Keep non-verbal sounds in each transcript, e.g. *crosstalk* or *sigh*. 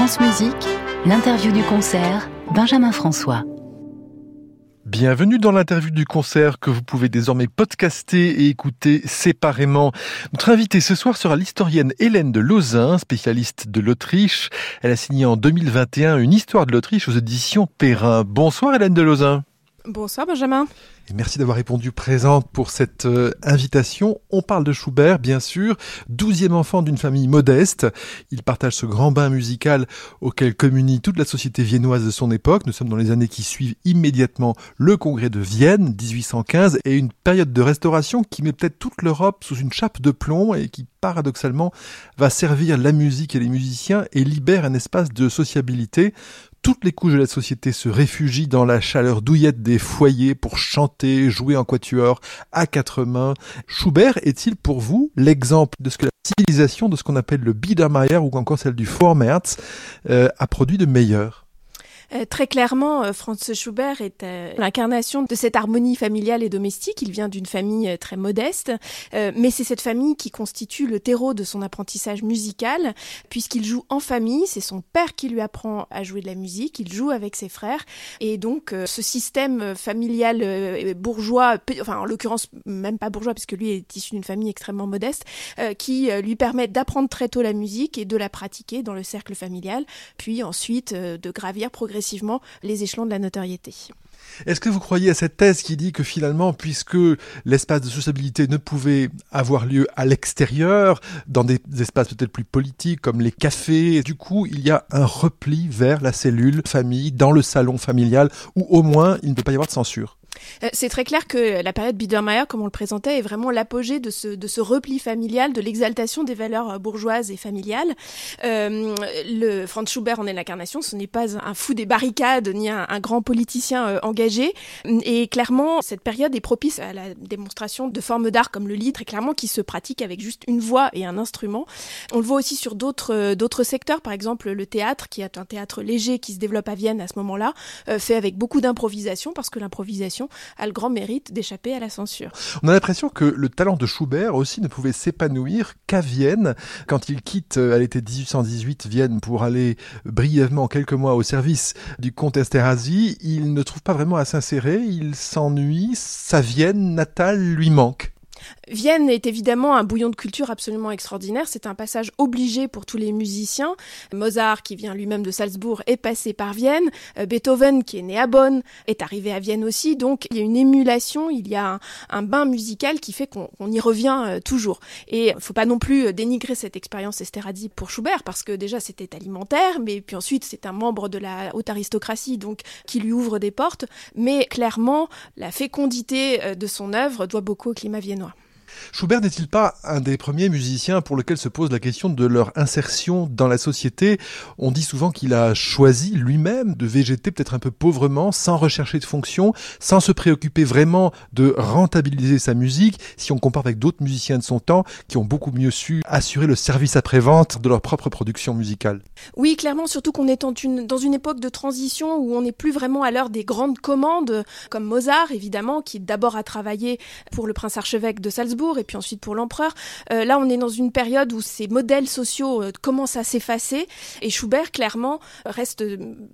France Musique, l'interview du concert, Benjamin François. Bienvenue dans l'interview du concert que vous pouvez désormais podcaster et écouter séparément. Notre invitée ce soir sera l'historienne Hélène de Lauzun, spécialiste de l'Autriche. Elle a signé en 2021 une histoire de l'Autriche aux éditions Perrin. Bonsoir Hélène de Lauzun. Bonsoir Benjamin. Et merci d'avoir répondu présente pour cette euh, invitation. On parle de Schubert, bien sûr, douzième enfant d'une famille modeste. Il partage ce grand bain musical auquel communie toute la société viennoise de son époque. Nous sommes dans les années qui suivent immédiatement le congrès de Vienne, 1815, et une période de restauration qui met peut-être toute l'Europe sous une chape de plomb et qui paradoxalement va servir la musique et les musiciens et libère un espace de sociabilité toutes les couches de la société se réfugient dans la chaleur douillette des foyers pour chanter, jouer en quatuor à quatre mains. Schubert est-il pour vous l'exemple de ce que la civilisation de ce qu'on appelle le Biedermeier ou encore celle du Vormärz euh, a produit de meilleur? Euh, très clairement, euh, Franz Schubert est euh, l'incarnation de cette harmonie familiale et domestique. Il vient d'une famille très modeste, mais c'est cette famille qui constitue le terreau de son apprentissage musical, puisqu'il joue en famille. C'est son père qui lui apprend à jouer de la musique. Il joue avec ses frères, et donc ce système familial bourgeois, enfin en l'occurrence même pas bourgeois, puisque lui est issu d'une famille extrêmement modeste, qui lui permet d'apprendre très tôt la musique et de la pratiquer dans le cercle familial, puis ensuite de gravir progressivement les échelons de la notoriété. Est-ce que vous croyez à cette thèse qui dit que finalement, puisque l'espace de sociabilité ne pouvait avoir lieu à l'extérieur, dans des espaces peut-être plus politiques comme les cafés, du coup, il y a un repli vers la cellule famille, dans le salon familial, où au moins il ne peut pas y avoir de censure? C'est très clair que la période Biedermeier, comme on le présentait, est vraiment l'apogée de ce, de ce repli familial, de l'exaltation des valeurs euh, bourgeoises et familiales. Euh, le Franz Schubert en est l'incarnation. Ce n'est pas un fou des barricades ni un, grand politicien euh, engagé. Et clairement, cette période est propice à la démonstration de formes d'art comme le lied, très clairement, qui se pratique avec juste une voix et un instrument. On le voit aussi sur d'autres d'autres secteurs, par exemple le théâtre, qui est un théâtre léger qui se développe à Vienne à ce moment-là, fait avec beaucoup d'improvisation, parce que l'improvisation a le grand mérite d'échapper à la censure. On a l'impression que le talent de Schubert aussi ne pouvait s'épanouir qu'à Vienne. Quand il quitte à l'été 1818 Vienne pour aller brièvement quelques mois au service du comte Esterhazy, il ne trouve pas vraiment à s'insérer, il s'ennuie, sa Vienne natale lui manque. Vienne est évidemment un bouillon de culture absolument extraordinaire. C'est un passage obligé pour tous les musiciens. Mozart, qui vient lui-même de Salzbourg, est passé par Vienne. Euh, Beethoven, qui est né à Bonn, est arrivé à Vienne aussi. Donc il y a une émulation, il y a un, bain musical qui fait qu'on y revient euh, toujours. Et faut pas non plus euh, dénigrer cette expérience Esterhazy pour Schubert, parce que déjà c'était alimentaire, mais puis ensuite c'est un membre de la haute aristocratie, donc qui lui ouvre des portes. Mais clairement, la fécondité de son œuvre doit beaucoup au climat viennois. Schubert n'est-il pas un des premiers musiciens pour lequel se pose la question de leur insertion dans la société? On dit souvent qu'il a choisi lui-même de végéter peut-être un peu pauvrement, sans rechercher de fonction, sans se préoccuper vraiment de rentabiliser sa musique, si on compare avec d'autres musiciens de son temps qui ont beaucoup mieux su assurer le service après-vente de leur propre production musicale. Oui, clairement, surtout qu'on est dans une époque de transition où on n'est plus vraiment à l'heure des grandes commandes, comme Mozart, évidemment, qui d'abord a travaillé pour le prince archevêque de Salzbourg, et puis ensuite pour l'empereur. Euh, là, on est dans une période où ces modèles sociaux euh, commencent à s'effacer et Schubert, clairement, reste,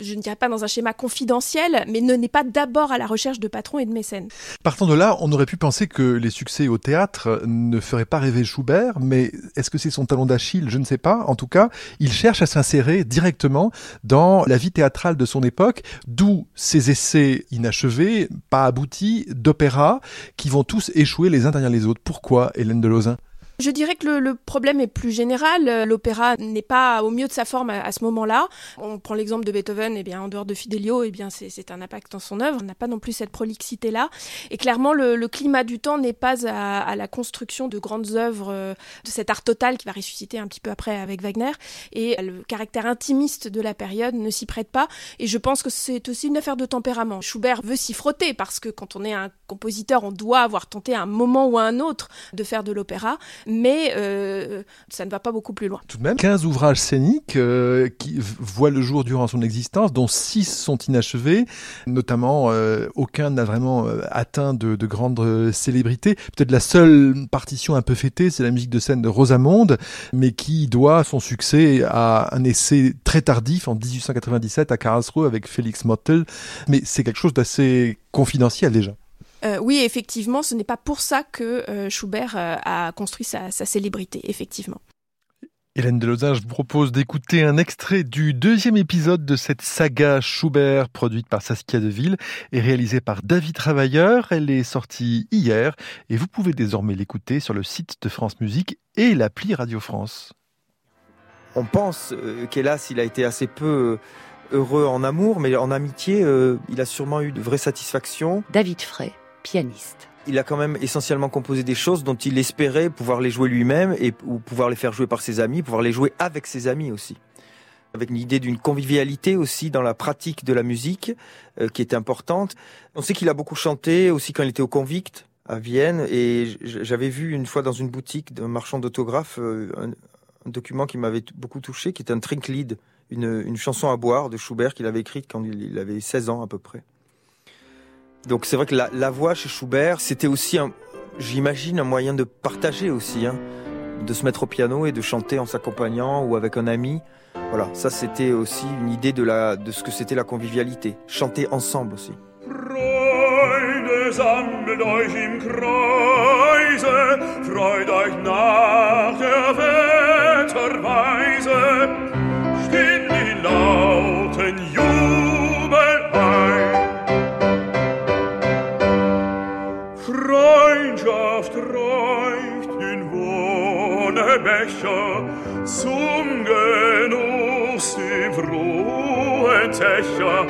je ne dirais pas dans un schéma confidentiel, mais ne n'est pas d'abord à la recherche de patrons et de mécènes. Partant de là, on aurait pu penser que les succès au théâtre ne feraient pas rêver Schubert, mais est-ce que c'est son talon d'Achille? Je ne sais pas. En tout cas, il cherche à s'insérer directement dans la vie théâtrale de son époque, d'où ses essais inachevés, pas aboutis, d'opéra, qui vont tous échouer les uns derrière les autres. Pourquoi Hélène de Lauzin je dirais que le, problème est plus général. Euh, l'opéra n'est pas au mieux de sa forme à, ce moment-là. On prend l'exemple de Beethoven, et eh bien en dehors de Fidelio, et eh bien c'est un impact dans son œuvre. On n'a pas non plus cette prolixité-là. Et clairement, le, climat du temps n'est pas à, la construction de grandes œuvres euh, de cet art total qui va ressusciter un petit peu après avec Wagner. Et le caractère intimiste de la période ne s'y prête pas. Et je pense que c'est aussi une affaire de tempérament. Schubert veut s'y frotter parce que quand on est un compositeur, on doit avoir tenté à un moment ou à un autre de faire de l'opéra. Mais euh, ça ne va pas beaucoup plus loin. Tout de même, 15 ouvrages scéniques euh, qui voient le jour durant son existence, dont 6 sont inachevés, notamment euh, aucun n'a vraiment atteint de, de grandes célébrités. Peut-être la seule partition un peu fêtée, c'est la musique de scène de Rosamonde, mais qui doit son succès à un essai très tardif en 1897 à Karlsruhe avec Félix Mottl, mais c'est quelque chose d'assez confidentiel déjà. Euh, oui, effectivement, ce n'est pas pour ça que euh, Schubert euh, a construit sa, célébrité, effectivement. Hélène Delozin, je vous propose d'écouter un extrait du deuxième épisode de cette saga Schubert produite par Saskia Deville et réalisée par David Travailleur. Elle est sortie hier et vous pouvez désormais l'écouter sur le site de France Musique et l'appli Radio France. On pense qu'hélas, il a été assez peu heureux en amour, mais en amitié, il a sûrement eu de vraies satisfactions. David Frey Il a quand même essentiellement composé des choses dont il espérait pouvoir les jouer lui-même ou pouvoir les faire jouer par ses amis, pouvoir les jouer avec ses amis aussi. Avec une idée d'une convivialité aussi dans la pratique de la musique euh, qui est importante. On sait qu'il a beaucoup chanté aussi quand il était au Convict à Vienne et j'avais vu une fois dans une boutique d'un marchand d'autographes euh, un, document qui m'avait beaucoup touché qui est un Trinklied, une chanson à boire de Schubert qu'il avait écrite quand il avait 16 ans à peu près. Donc c'est vrai que la, voix chez Schubert, c'était aussi, j'imagine, un moyen de partager aussi, hein, de se mettre au piano et de chanter en s'accompagnant ou avec un ami. Voilà, ça c'était aussi une idée de, la, de ce que c'était la convivialité, chanter ensemble aussi. Becher zum Genuss im frohen Techer.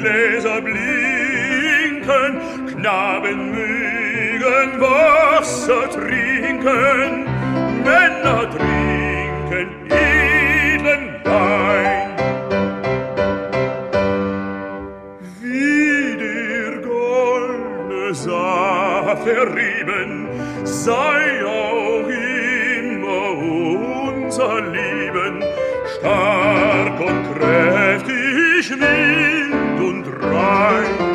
Gläser blinken, Knaben mögen Wasser trinken, Männer trinken edlen Wein. Wie der goldne Saft verrieben, sei auch immer unser Lieben, stark und kräftig wie und rein.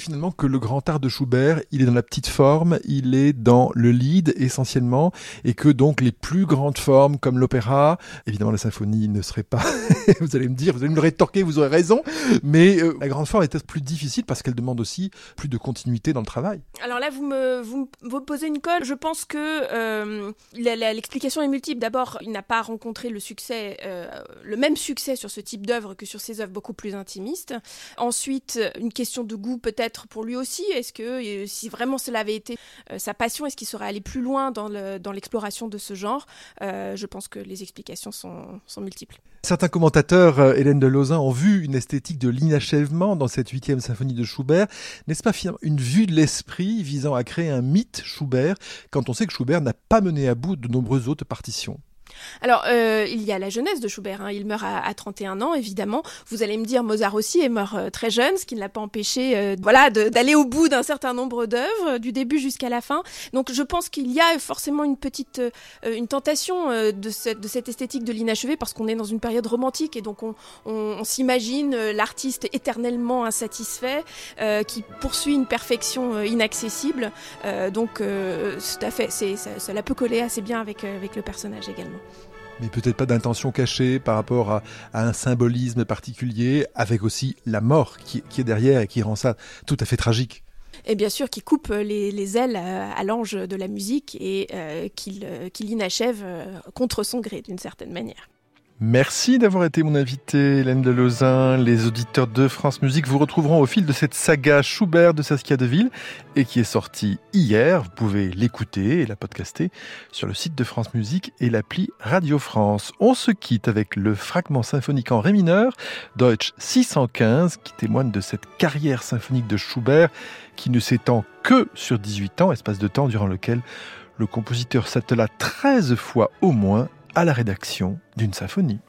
Finalement que le grand art de Schubert, il est dans la petite forme, il est dans le lead essentiellement, et que donc les plus grandes formes comme l'opéra, évidemment la symphonie ne serait pas, *laughs* vous allez me dire, vous allez me le rétorquer, vous aurez raison, mais euh, la grande forme est plus difficile parce qu'elle demande aussi plus de continuité dans le travail. Alors là, vous me, vous me posez une colle, je pense que euh, l'explication est multiple. D'abord, il n'a pas rencontré le succès, euh, le même succès sur ce type d'œuvre que sur ses œuvres beaucoup plus intimistes. Ensuite, une question de goût peut-être pour lui aussi? Est-ce que euh, si vraiment cela avait été euh, sa passion, est-ce qu'il serait allé plus loin dans l'exploration de ce genre? Euh, Je pense que les explications sont, multiples. Certains commentateurs, Hélène de Lausanne, ont vu une esthétique de l'inachèvement dans cette huitième symphonie de Schubert. N'est-ce pas une vue de l'esprit visant à créer un mythe Schubert quand on sait que Schubert n'a pas mené à bout de nombreuses autres partitions? Alors, euh, il y a la jeunesse de Schubert. Hein. Il meurt à, 31 ans, évidemment. Vous allez me dire, Mozart aussi est mort euh, très jeune, ce qui ne l'a pas empêché, euh, voilà, d'aller au bout d'un certain nombre d'œuvres, du début jusqu'à la fin. Donc, je pense qu'il y a forcément une petite, une tentation de, cette, de cette esthétique de l'inachevé, parce qu'on est dans une période romantique et donc on, on, s'imagine l'artiste éternellement insatisfait, qui poursuit une perfection inaccessible. donc, tout à fait, ça, ça l'a peut coller assez bien avec, avec le personnage également mais peut-être pas d'intention cachée par rapport à, un symbolisme particulier, avec aussi la mort qui, est derrière et qui rend ça tout à fait tragique. Et bien sûr, qui coupe les, ailes à, l'ange de la musique et euh, qu'il inachève euh, contre son gré d'une certaine manière. Merci d'avoir été mon invité, Hélène de Lausanne. Les auditeurs de France Musique vous retrouveront au fil de cette saga Schubert de Saskia Deville et qui est sortie hier. Vous pouvez l'écouter et la podcaster sur le site de France Musique et l'appli Radio France. On se quitte avec le fragment symphonique en ré mineur, Deutsch 615, qui témoigne de cette carrière symphonique de Schubert qui ne s'étend que sur 18 ans, espace de temps durant lequel le compositeur s'attela 13 fois au moins à la rédaction d'une symphonie.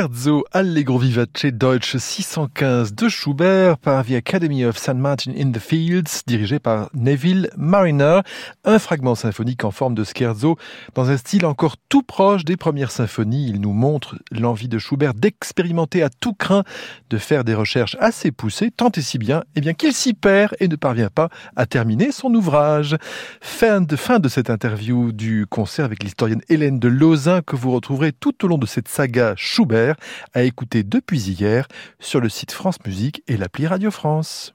Scherzo Allegro Vivace Deutsch 615 de Schubert par The Academy of St. Martin in the Fields, dirigé par Neville Mariner, un fragment symphonique en forme de scherzo dans un style encore tout proche des premières symphonies. Il nous montre l'envie de Schubert d'expérimenter à tout craint, de faire des recherches assez poussées, tant et si bien, eh bien qu'il s'y perd et ne parvient pas à terminer son ouvrage. Fin de, fin de cette interview du concert avec l'historienne Hélène de Lausanne que vous retrouverez tout au long de cette saga Schubert à écouter depuis hier sur le site France Musique et l'appli Radio France.